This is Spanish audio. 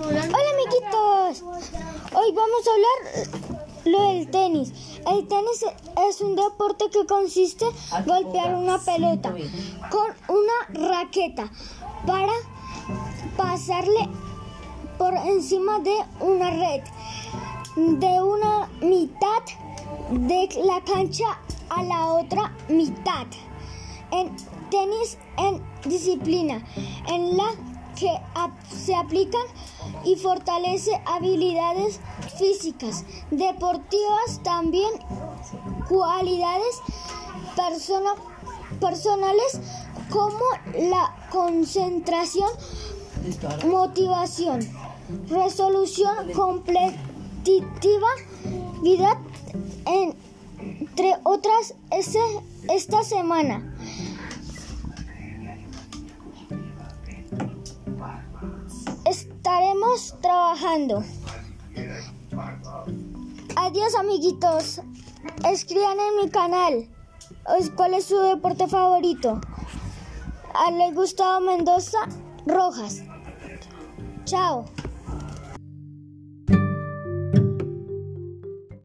Hola amiguitos, hoy vamos a hablar lo del tenis. El tenis es un deporte que consiste en golpear una pelota con una raqueta para pasarle por encima de una red de una mitad de la cancha a la otra mitad. En tenis en disciplina en la que se aplican y fortalece habilidades físicas, deportivas, también cualidades personales como la concentración, motivación, resolución competitiva, vida, entre otras, esta semana. Trabajando. Adiós amiguitos. Escriban en mi canal cuál es su deporte favorito. A le Gustavo Mendoza Rojas. Chao.